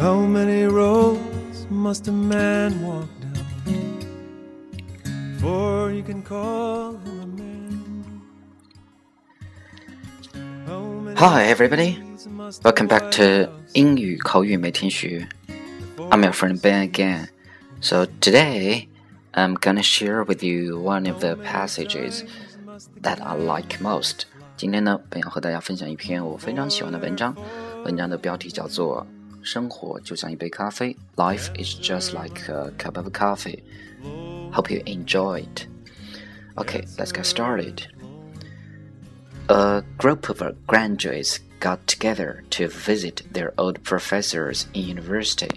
How many roads must a man walk down before you can call him a man? How many Hi, everybody. days must a Welcome back to white house 英语口语每天学。I'm your friend Ben again. So today, I'm gonna share with you one of the passages that I like most. 今天呢，本要和大家分享一篇我非常喜欢的文章。文章的标题叫做《 生活就像一杯咖啡》，Life is just like a cup of coffee. Hope you enjoy it. Okay, let's get started. A group of graduates got together to visit their old professors in university.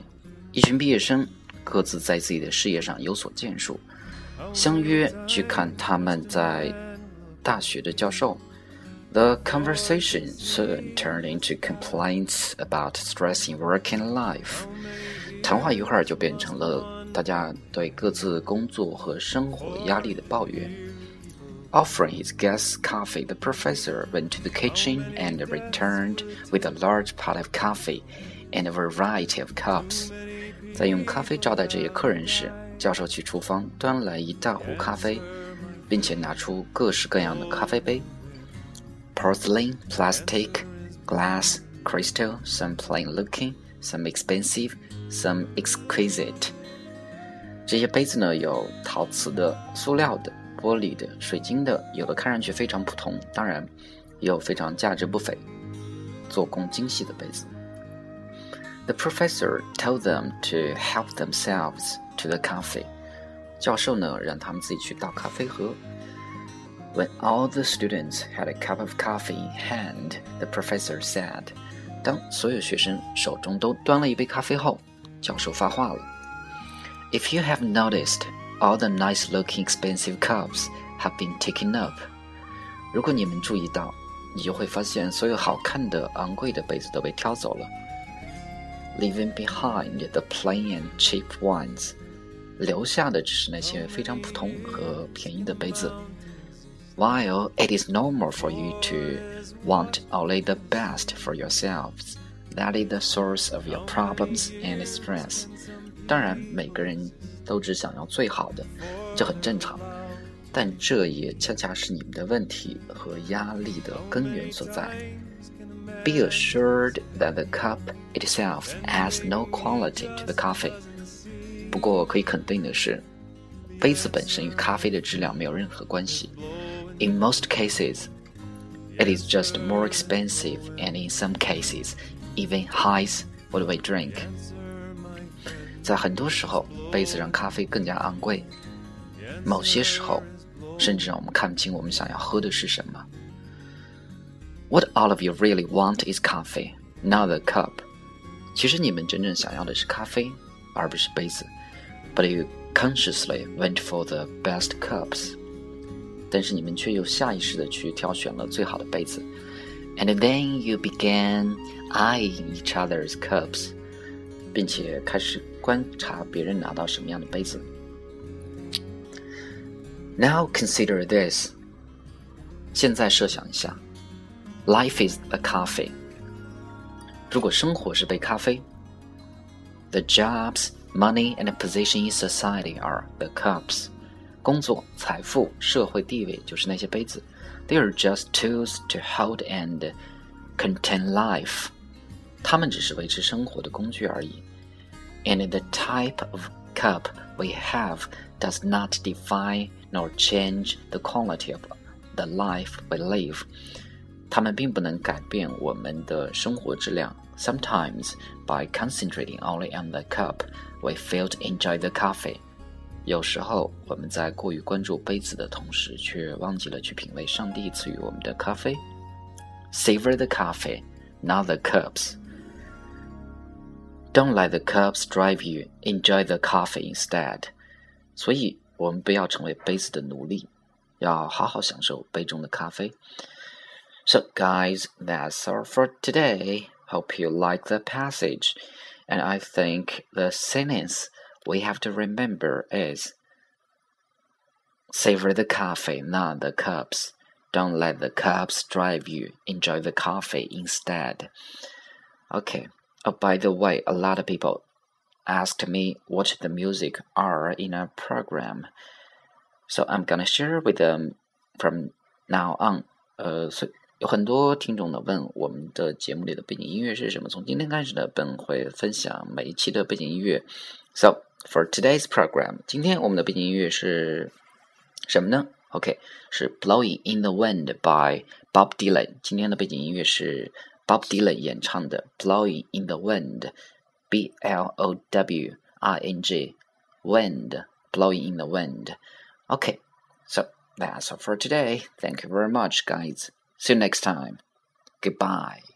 一群毕业生各自在自己的事业上有所建树，相约去看他们在大学的教授。 The conversation soon turned into complaints about stress in work and life. 谈话一会儿就变成了大家对各自工作和生活压力的抱怨。Offering his guests coffee, the professor went to the kitchen and returned with a large pot of coffee and a variety of cups. 在用咖啡招待这些客人时，教授去厨房端来一大壶咖啡，并且拿出各式各样的咖啡杯 ：porcelain, plastic, glass, crystal, some plain-looking, some expensive, some exquisite. 这些杯子呢，有陶瓷的、塑料的、玻璃的、水晶的，有的看上去非常普通，当然也有非常价值不菲、做工精细的杯子。The professor told them to help themselves to the coffee. 教授呢，让他们自己去倒咖啡喝。 When all the students had a cup of coffee in hand, the professor said. 当所有学生手中都端了一杯咖啡后，教授发话了。If you have noticed, all the nice-looking expensive cups have been taken up. 如果你们注意到，你就会发现所有好看的、昂贵的杯子都被挑走了，leaving behind the plain and cheap ones. 留下的只是那些非常普通和便宜的杯子。 While it is normal for you to want only the best for yourselves, that is the source of your problems and stress. 当然，每个人都只想要最好的，这很正常。但这也恰恰是你们的问题和压力的根源所在。Be assured that the cup itself adds no quality to the coffee. 不过可以肯定的是，杯子本身与咖啡的质量没有任何关系。 In most cases, it is just more expensive, and in some cases, even hides what we drink. 在很多时候，杯子让咖啡更加昂贵；某些时候，甚至让我们看不清我们想要喝的是什么。What all of you really want is coffee, not the cup. 其实你们真正想要的是咖啡，而不是杯子。But you consciously went for the best cups. 但是你们却又下意识的去挑选了最好的杯子。And then you began eyeing each other's cups. 并且开始观察别人拿到什么样的杯子。Now consider this. 现在设想一下，Life is a coffee. 如果生活是杯咖啡，The jobs, money, and position in society are the cups. 工作、财富、社会地位就是那些杯子。They are just tools to hold and contain life. 它们只是维持生活的工具而已。And the type of cup we have does not define nor change the quality of the life we live. 它们并不能改变我们的生活质量。Sometimes, by concentrating only on the cup, we fail to enjoy the coffee. 有时候，我们在过于关注杯子的同时，却忘记了去品味上帝赐予我们的咖啡。Savor the coffee, not the cups. Don't let the cups drive you. Enjoy the coffee instead. 所以，我们不要成为杯子的奴隶，要好好享受杯中的咖啡。So, guys, that's all for today. Hope you like the passage. And I think the sentence we have to remember is Savor the coffee, not the cups. Don't let the cups drive you. Enjoy the coffee instead. Okay, Oh, by the way, a lot of people asked me what the music are in a program. So I'm gonna share with them from now on. 呃，所以有很多听众呢问我们的节目里的背景音乐是什么。从今天开始呢，本会分享每一期的背景音乐。So for today's program，今天我们的背景音乐是什么呢？OK，是《Blowing in the Wind》by Bob Dylan。今天的背景音乐是 Bob Dylan 演唱的《Blowing in the Wind》，B L O W I N G Wind Blowing in the Wind。Okay, so that's all for today. Thank you very much, guys. See you next time. Goodbye.